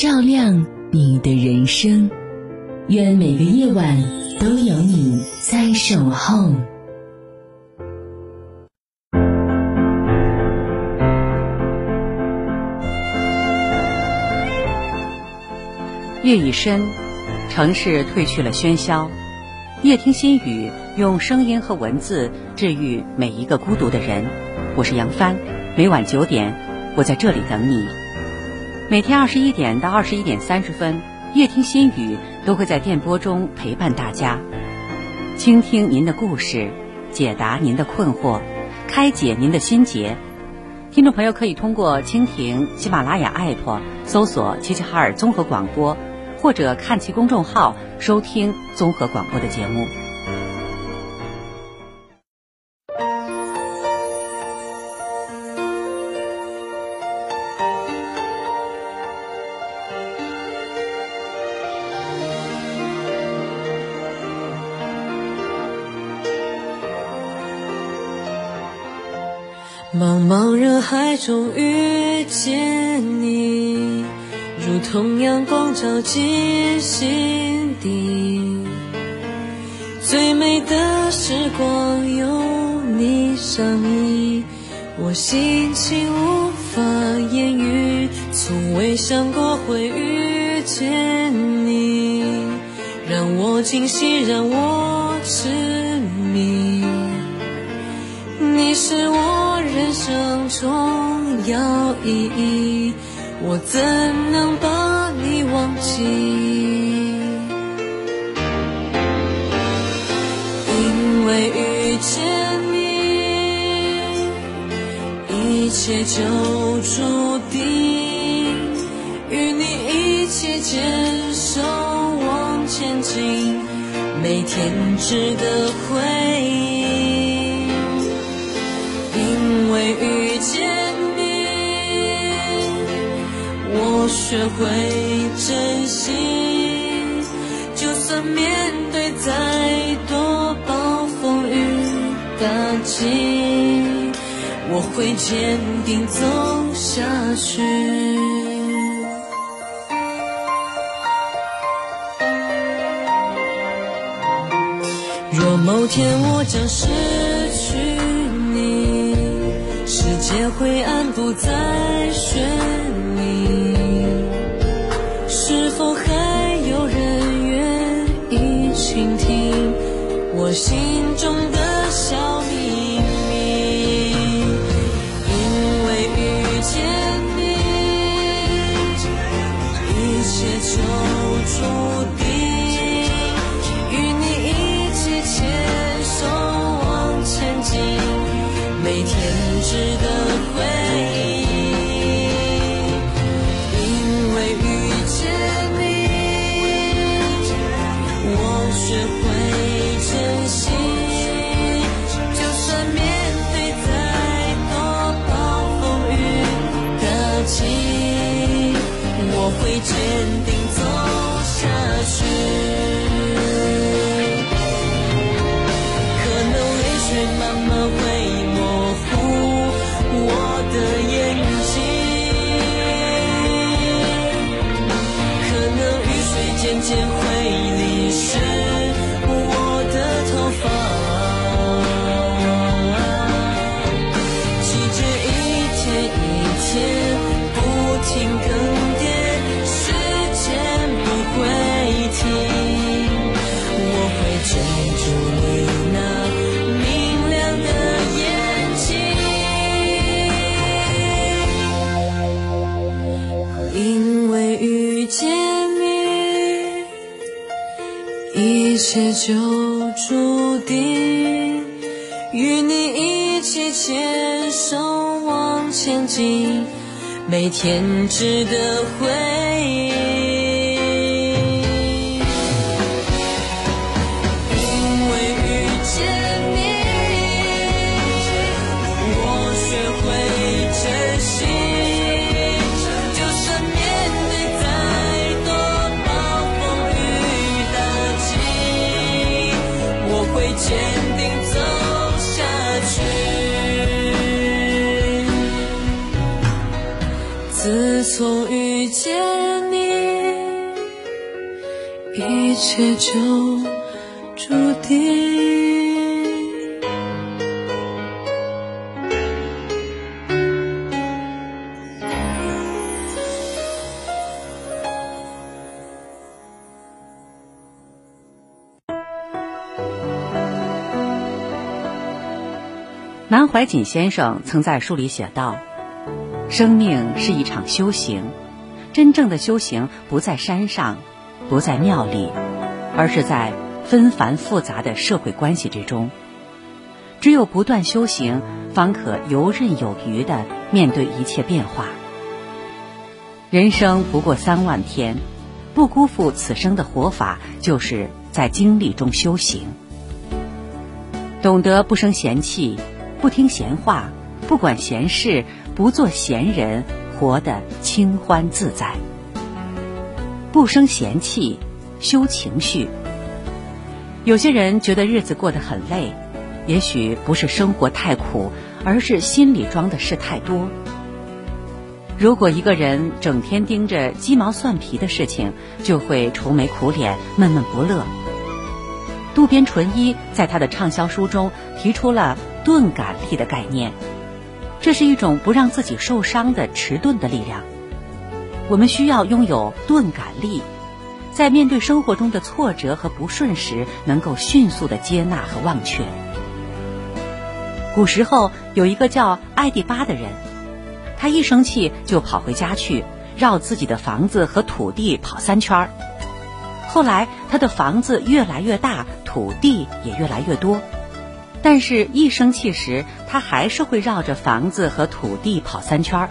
照亮你的人生。愿每个夜晚都有你在守候。夜已深，城市褪去了喧嚣。夜听心语，用声音和文字治愈每一个孤独的人。我是杨帆，每晚九点，我在这里等你。每天二十一点到二十一点三十分，夜听心语都会在电波中陪伴大家，倾听您的故事，解答您的困惑，开解您的心结。听众朋友可以通过蜻蜓、喜马拉雅 APP 搜索“齐齐哈尔综合广播”。或者看其公众号收听综合广播的节目。茫茫人海中遇见你。如同阳光照进心底，最美的时光有你相依，我心情无法言语，从未想过会遇见你，让我惊喜，让我痴迷，你是我生重要意义。我怎能把你忘记？因为遇见你，一切就注定，与你一起牵手往前进，每天值得回忆。为遇见你，我。学会珍惜，就算面对再多暴风雨打击，我会坚定走下去。若某天我将失世界灰暗不再绚丽。是否还有人愿意倾听我心中的结婚就注定，与你一起牵手往前进，每天值得回从遇见你，一切就注定。南怀瑾先生曾在书里写道。生命是一场修行，真正的修行不在山上，不在庙里，而是在纷繁复杂的社会关系之中。只有不断修行，方可游刃有余地面对一切变化。人生不过三万天，不辜负此生的活法，就是在经历中修行。懂得不生闲气，不听闲话，不管闲事。不做闲人，活得清欢自在，不生闲气，修情绪。有些人觉得日子过得很累，也许不是生活太苦，而是心里装的事太多。如果一个人整天盯着鸡毛蒜皮的事情，就会愁眉苦脸、闷闷不乐。渡边淳一在他的畅销书中提出了“钝感力”的概念。这是一种不让自己受伤的迟钝的力量。我们需要拥有钝感力，在面对生活中的挫折和不顺时，能够迅速的接纳和忘却。古时候有一个叫艾蒂巴的人，他一生气就跑回家去，绕自己的房子和土地跑三圈儿。后来他的房子越来越大，土地也越来越多。但是，一生气时，他还是会绕着房子和土地跑三圈儿。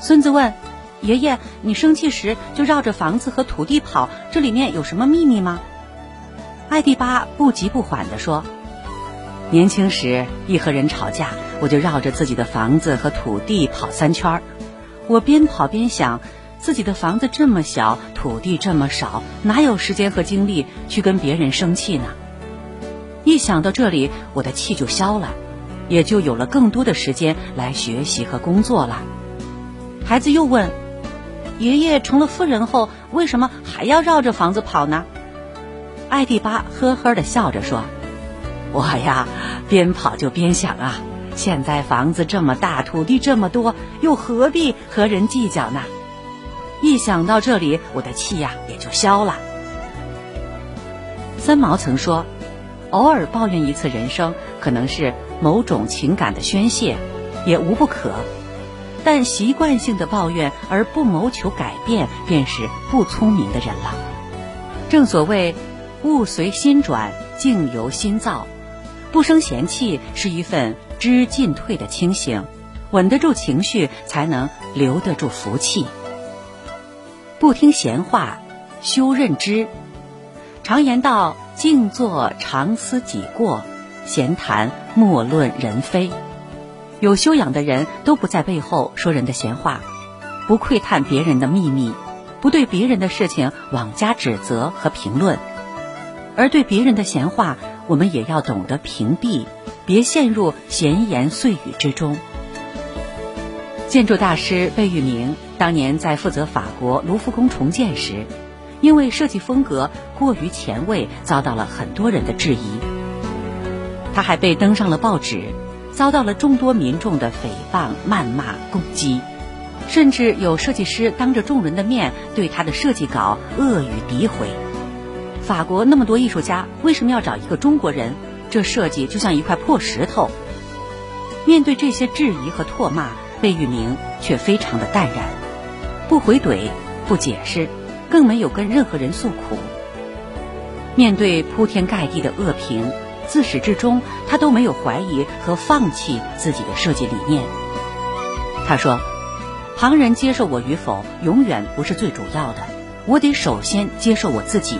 孙子问：“爷爷，你生气时就绕着房子和土地跑，这里面有什么秘密吗？”艾蒂巴不急不缓地说：“年轻时一和人吵架，我就绕着自己的房子和土地跑三圈儿。我边跑边想，自己的房子这么小，土地这么少，哪有时间和精力去跟别人生气呢？”一想到这里，我的气就消了，也就有了更多的时间来学习和工作了。孩子又问：“爷爷成了富人后，为什么还要绕着房子跑呢？”艾蒂巴呵呵的笑着说：“我呀，边跑就边想啊，现在房子这么大，土地这么多，又何必和人计较呢？一想到这里，我的气呀也就消了。”三毛曾说。偶尔抱怨一次人生，可能是某种情感的宣泄，也无不可。但习惯性的抱怨而不谋求改变，便是不聪明的人了。正所谓“物随心转，境由心造”，不生闲气是一份知进退的清醒，稳得住情绪，才能留得住福气。不听闲话，修认知。常言道。静坐常思己过，闲谈莫论人非。有修养的人都不在背后说人的闲话，不窥探别人的秘密，不对别人的事情妄加指责和评论。而对别人的闲话，我们也要懂得屏蔽，别陷入闲言碎语之中。建筑大师贝聿铭当年在负责法国卢浮宫重建时。因为设计风格过于前卫，遭到了很多人的质疑。他还被登上了报纸，遭到了众多民众的诽谤、谩骂、攻击，甚至有设计师当着众人的面对他的设计稿恶语诋毁。法国那么多艺术家，为什么要找一个中国人？这设计就像一块破石头。面对这些质疑和唾骂，贝聿铭却非常的淡然。不回怼，不解释，更没有跟任何人诉苦。面对铺天盖地的恶评，自始至终他都没有怀疑和放弃自己的设计理念。他说：“旁人接受我与否，永远不是最主要的，我得首先接受我自己。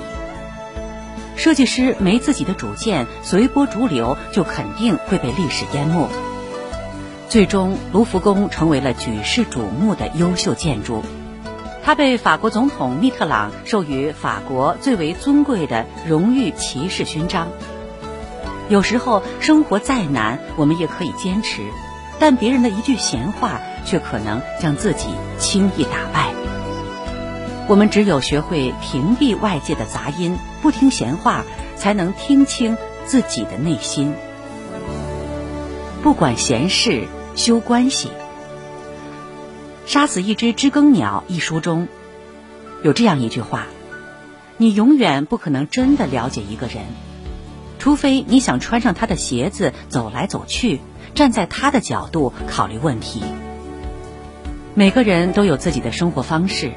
设计师没自己的主见，随波逐流，就肯定会被历史淹没。”最终，卢浮宫成为了举世瞩目的优秀建筑。他被法国总统密特朗授予法国最为尊贵的荣誉骑士勋章。有时候，生活再难，我们也可以坚持，但别人的一句闲话却可能将自己轻易打败。我们只有学会屏蔽外界的杂音，不听闲话，才能听清自己的内心。不管闲事。修关系，杀死一只知更鸟一书中，有这样一句话：你永远不可能真的了解一个人，除非你想穿上他的鞋子走来走去，站在他的角度考虑问题。每个人都有自己的生活方式，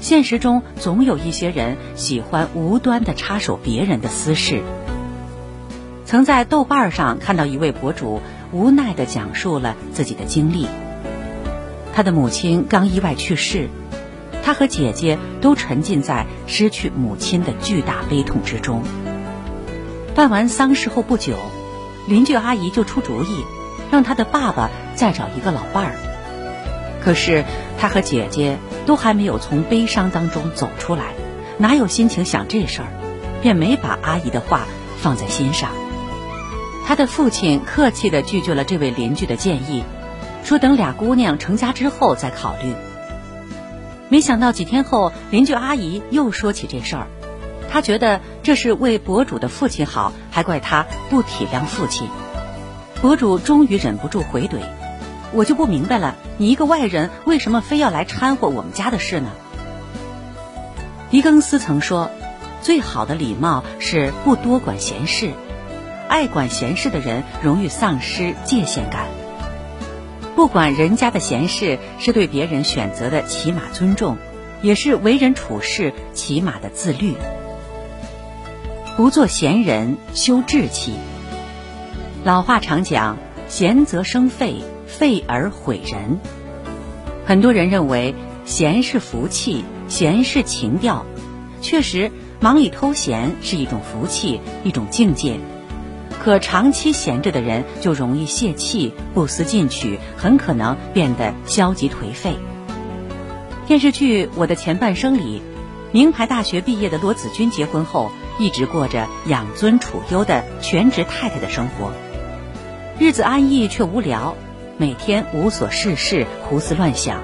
现实中总有一些人喜欢无端的插手别人的私事。曾在豆瓣上看到一位博主。无奈地讲述了自己的经历。他的母亲刚意外去世，他和姐姐都沉浸在失去母亲的巨大悲痛之中。办完丧事后不久，邻居阿姨就出主意，让他的爸爸再找一个老伴儿。可是他和姐姐都还没有从悲伤当中走出来，哪有心情想这事儿，便没把阿姨的话放在心上。他的父亲客气地拒绝了这位邻居的建议，说等俩姑娘成家之后再考虑。没想到几天后，邻居阿姨又说起这事儿，她觉得这是为博主的父亲好，还怪他不体谅父亲。博主终于忍不住回怼：“我就不明白了，你一个外人为什么非要来掺和我们家的事呢？”狄更斯曾说：“最好的礼貌是不多管闲事。”爱管闲事的人容易丧失界限感。不管人家的闲事，是对别人选择的起码尊重，也是为人处事起码的自律。不做闲人，修志气。老话常讲：“闲则生废，废而毁人。”很多人认为闲是福气，闲是情调。确实，忙里偷闲是一种福气，一种境界。可长期闲着的人就容易泄气、不思进取，很可能变得消极颓废。电视剧《我的前半生》里，名牌大学毕业的罗子君结婚后，一直过着养尊处优的全职太太的生活，日子安逸却无聊，每天无所事事、胡思乱想。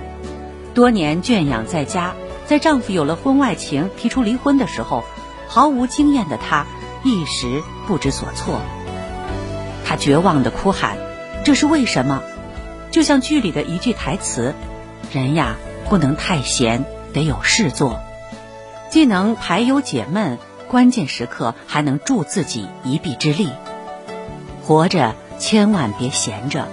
多年圈养在家，在丈夫有了婚外情提出离婚的时候，毫无经验的她一时不知所措。他绝望的哭喊：“这是为什么？”就像剧里的一句台词：“人呀，不能太闲，得有事做，既能排忧解闷，关键时刻还能助自己一臂之力。活着千万别闲着，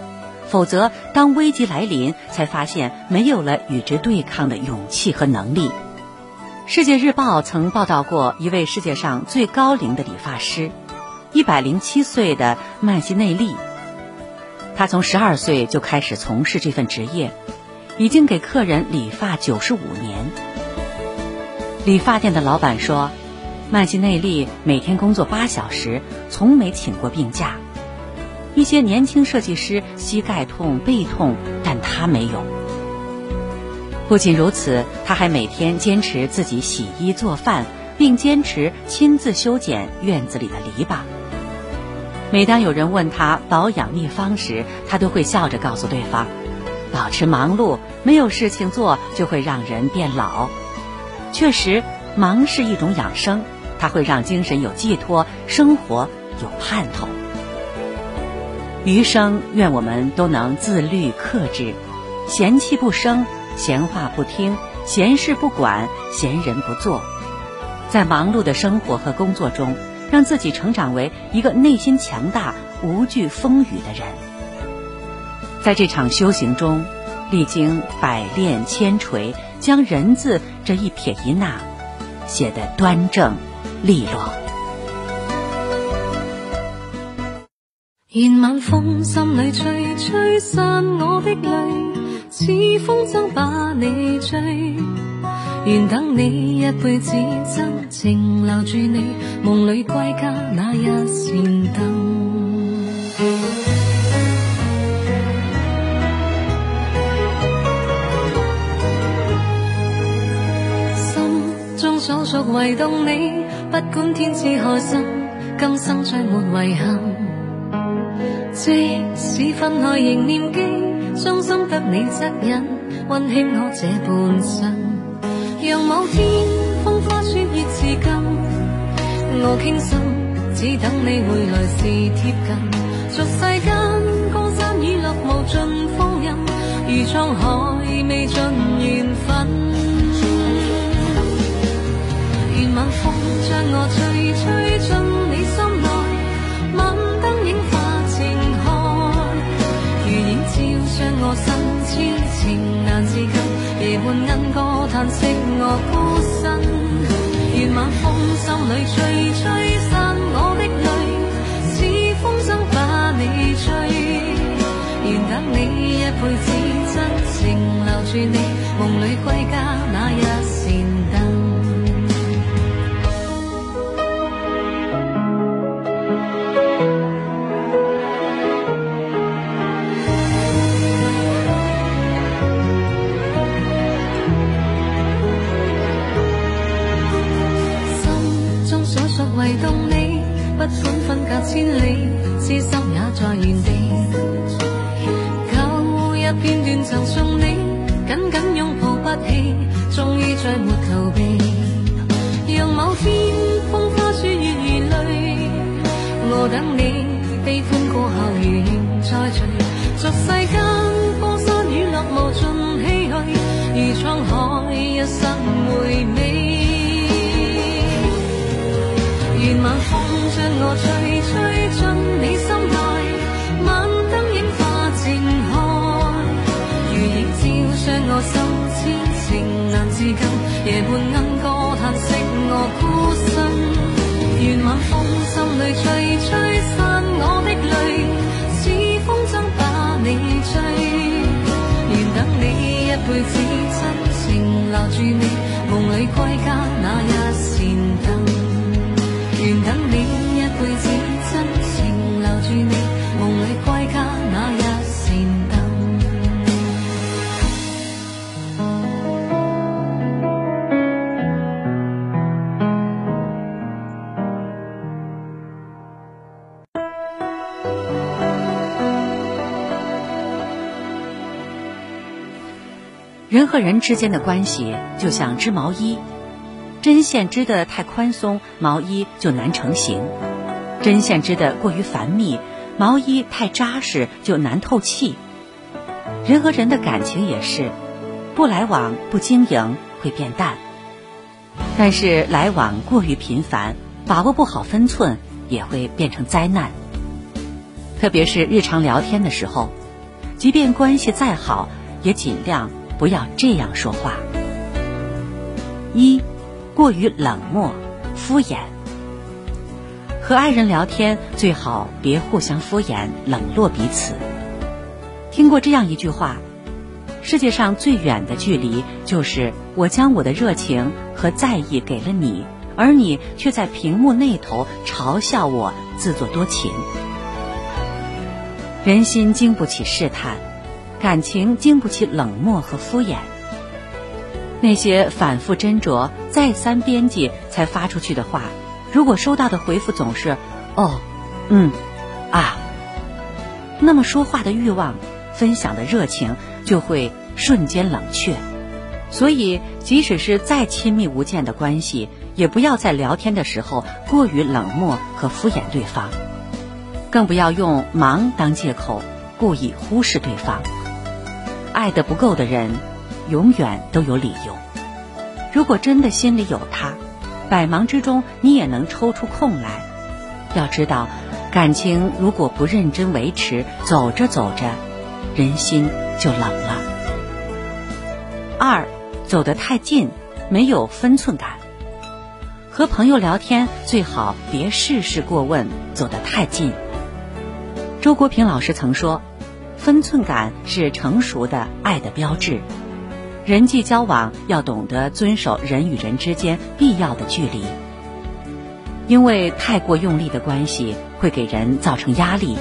否则当危机来临，才发现没有了与之对抗的勇气和能力。”世界日报曾报道过一位世界上最高龄的理发师。一百零七岁的曼西内利，他从十二岁就开始从事这份职业，已经给客人理发九十五年。理发店的老板说，曼西内利每天工作八小时，从没请过病假。一些年轻设计师膝盖痛、背痛，但他没有。不仅如此，他还每天坚持自己洗衣做饭，并坚持亲自修剪院子里的篱笆。每当有人问他保养秘方时，他都会笑着告诉对方：“保持忙碌，没有事情做就会让人变老。确实，忙是一种养生，它会让精神有寄托，生活有盼头。余生，愿我们都能自律克制，闲气不生，闲话不听，闲事不管，闲人不做，在忙碌的生活和工作中。”让自己成长为一个内心强大、无惧风雨的人。在这场修行中，历经百炼千锤，将“人”字这一撇一捺写得端正利落。愿晚风心里吹，吹散我的泪，似风筝把你追。愿等你一辈子，真情留住你，梦里归家那一扇灯。心中所属唯动你，不管天知海深，今生再没遗憾。即使分开仍念记，伤心得你恻隐，温馨我这半生。让某天风花雪月至今，我倾心，只等你回来时贴近。俗世间江山雨落无尽风韵，如沧海未尽缘分。愿晚风将我吹，吹进你心内。我心痴情难自禁，夜半莺歌叹息我孤身。愿晚风心里吹，吹散我的泪，似风筝把你追。愿等你一辈子，真情留住你，梦里归家那一扇灯。再没逃避。让某天风花雪月如泪，我等你，悲欢过后如愿再聚。俗世间江山雨落无尽唏嘘，如沧海一生回味。愿晚风将我，吹禁，夜和人之间的关系就像织毛衣。针线织得太宽松，毛衣就难成形；针线织得过于繁密，毛衣太扎实就难透气。人和人的感情也是，不来往、不经营会变淡；但是来往过于频繁，把握不好分寸也会变成灾难。特别是日常聊天的时候，即便关系再好，也尽量不要这样说话。一。过于冷漠、敷衍，和爱人聊天最好别互相敷衍、冷落彼此。听过这样一句话：世界上最远的距离，就是我将我的热情和在意给了你，而你却在屏幕那头嘲笑我自作多情。人心经不起试探，感情经不起冷漠和敷衍。那些反复斟酌、再三编辑才发出去的话，如果收到的回复总是“哦，嗯，啊”，那么说话的欲望、分享的热情就会瞬间冷却。所以，即使是再亲密无间的关系，也不要在聊天的时候过于冷漠和敷衍对方，更不要用忙当借口故意忽视对方。爱的不够的人。永远都有理由。如果真的心里有他，百忙之中你也能抽出空来。要知道，感情如果不认真维持，走着走着，人心就冷了。二，走得太近，没有分寸感。和朋友聊天最好别事事过问，走得太近。周国平老师曾说：“分寸感是成熟的爱的标志。人际交往要懂得遵守人与人之间必要的距离，因为太过用力的关系会给人造成压力，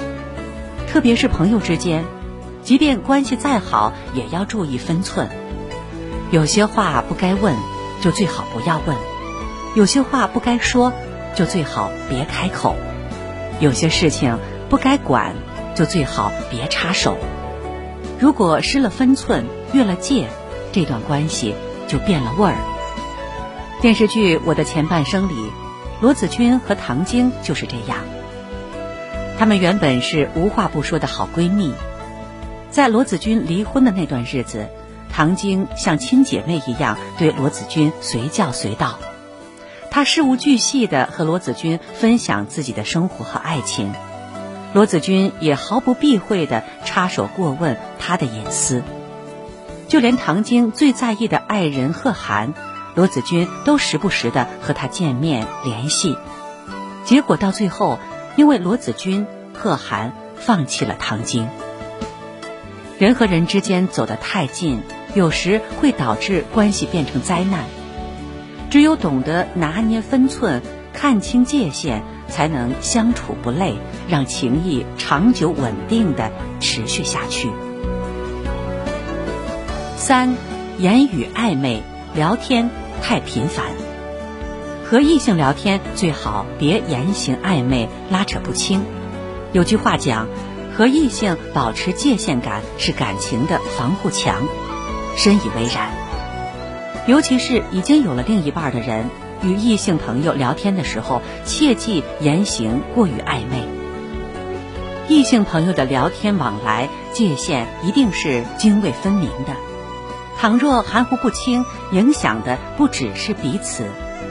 特别是朋友之间，即便关系再好，也要注意分寸。有些话不该问，就最好不要问；有些话不该说，就最好别开口；有些事情。”不该管，就最好别插手。如果失了分寸，越了界，这段关系就变了味儿。电视剧《我的前半生》里，罗子君和唐晶就是这样。她们原本是无话不说的好闺蜜，在罗子君离婚的那段日子，唐晶像亲姐妹一样对罗子君随叫随到，她事无巨细地和罗子君分享自己的生活和爱情。罗子君也毫不避讳地插手过问他的隐私，就连唐晶最在意的爱人贺涵，罗子君都时不时地和他见面联系。结果到最后，因为罗子君，贺涵放弃了唐晶。人和人之间走得太近，有时会导致关系变成灾难。只有懂得拿捏分寸，看清界限。才能相处不累，让情谊长久稳定的持续下去。三，言语暧昧，聊天太频繁。和异性聊天最好别言行暧昧，拉扯不清。有句话讲，和异性保持界限感是感情的防护墙，深以为然。尤其是已经有了另一半的人。与异性朋友聊天的时候，切忌言行过于暧昧。异性朋友的聊天往来界限一定是泾渭分明的。倘若含糊不清，影响的不只是彼此，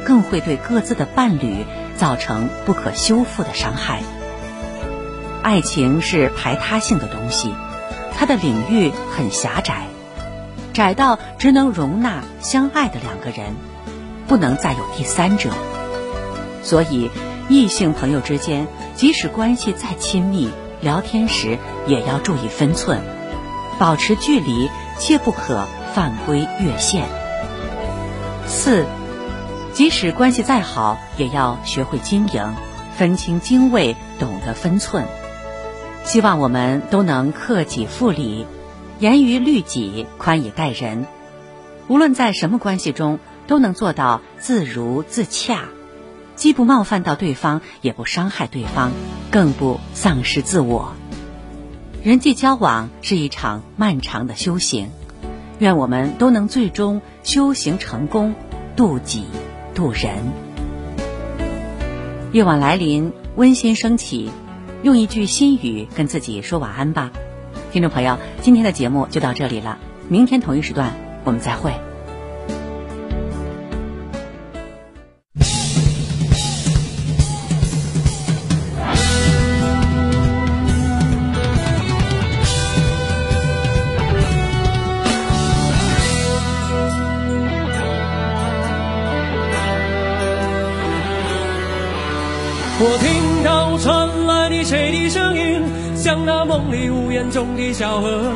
更会对各自的伴侣造成不可修复的伤害。爱情是排他性的东西，它的领域很狭窄，窄到只能容纳相爱的两个人。不能再有第三者，所以异性朋友之间，即使关系再亲密，聊天时也要注意分寸，保持距离，切不可犯规越线。四，即使关系再好，也要学会经营，分清经纬，懂得分寸。希望我们都能克己复礼，严于律己，宽以待人。无论在什么关系中。都能做到自如自洽，既不冒犯到对方，也不伤害对方，更不丧失自我。人际交往是一场漫长的修行，愿我们都能最终修行成功，渡己渡人。夜晚来临，温馨升起，用一句心语跟自己说晚安吧。听众朋友，今天的节目就到这里了，明天同一时段我们再会。梦里屋檐中的小河。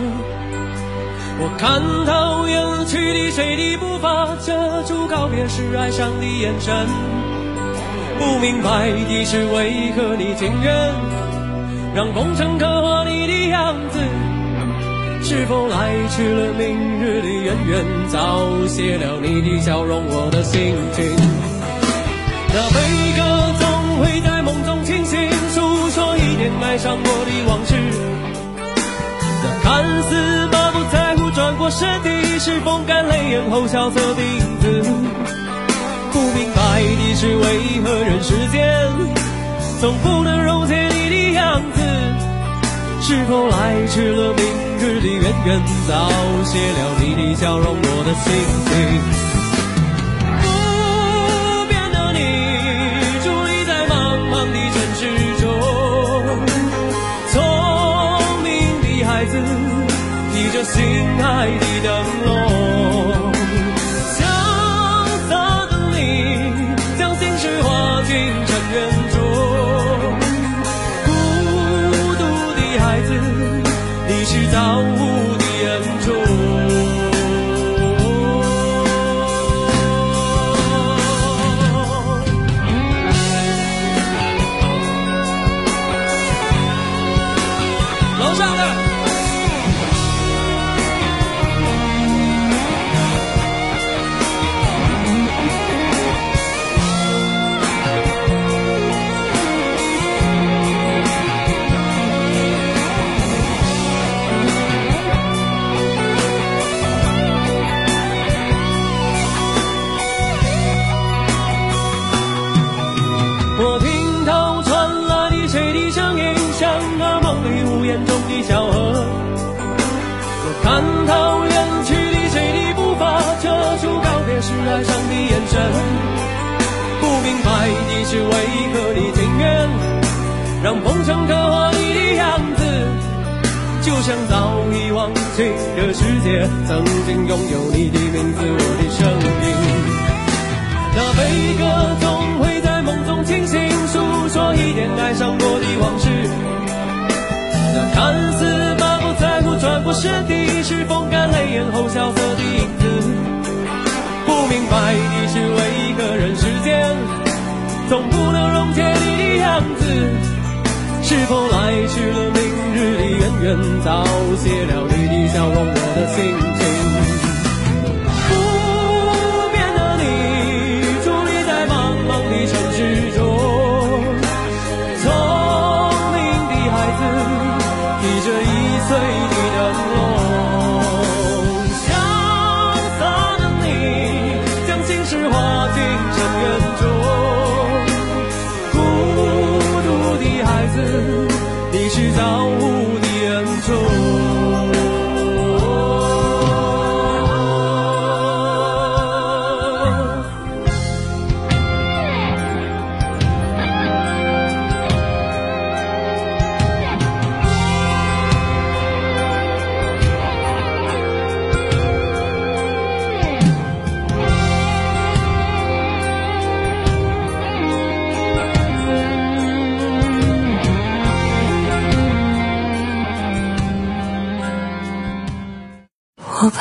我看到远去的谁的步伐，遮住告别时哀伤的眼神。不明白的是为何你情愿让风尘刻画你的样子？是否来迟了明日的渊源，早谢了你的笑容，我的心情。那悲歌总会在。梦中清醒，诉说一点爱上过的往事。那看似满不在乎转过身的，是风干泪眼后萧瑟的影子。不明白的是，为何人世间总不能溶解你的样子？是否来迟了明日的渊源，早谢了你的笑容，我的心情。心爱的是为何你情愿让风尘刻画你的样子，就像早已忘记的世界曾经拥有你的名字，我的声音。那悲歌总会在梦中清醒，诉说一点爱上过的往事。那看似满不在乎、转过身的，是风干泪眼后萧瑟的影子。不明白的是，为何人世间总不能溶解你的样子？是否来迟了明日的渊源，早谢了你的笑容，我的心情。不变的你，伫立在茫茫的城市中，聪明的孩子，提着易碎的我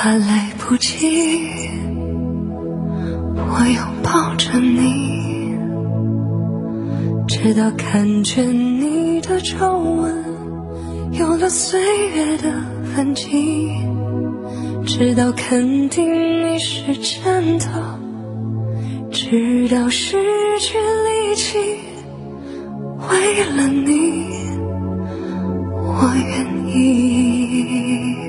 怕来不及，我拥抱着你，直到看见你的皱纹有了岁月的痕迹，直到肯定你是真的，直到失去力气，为了你，我愿意。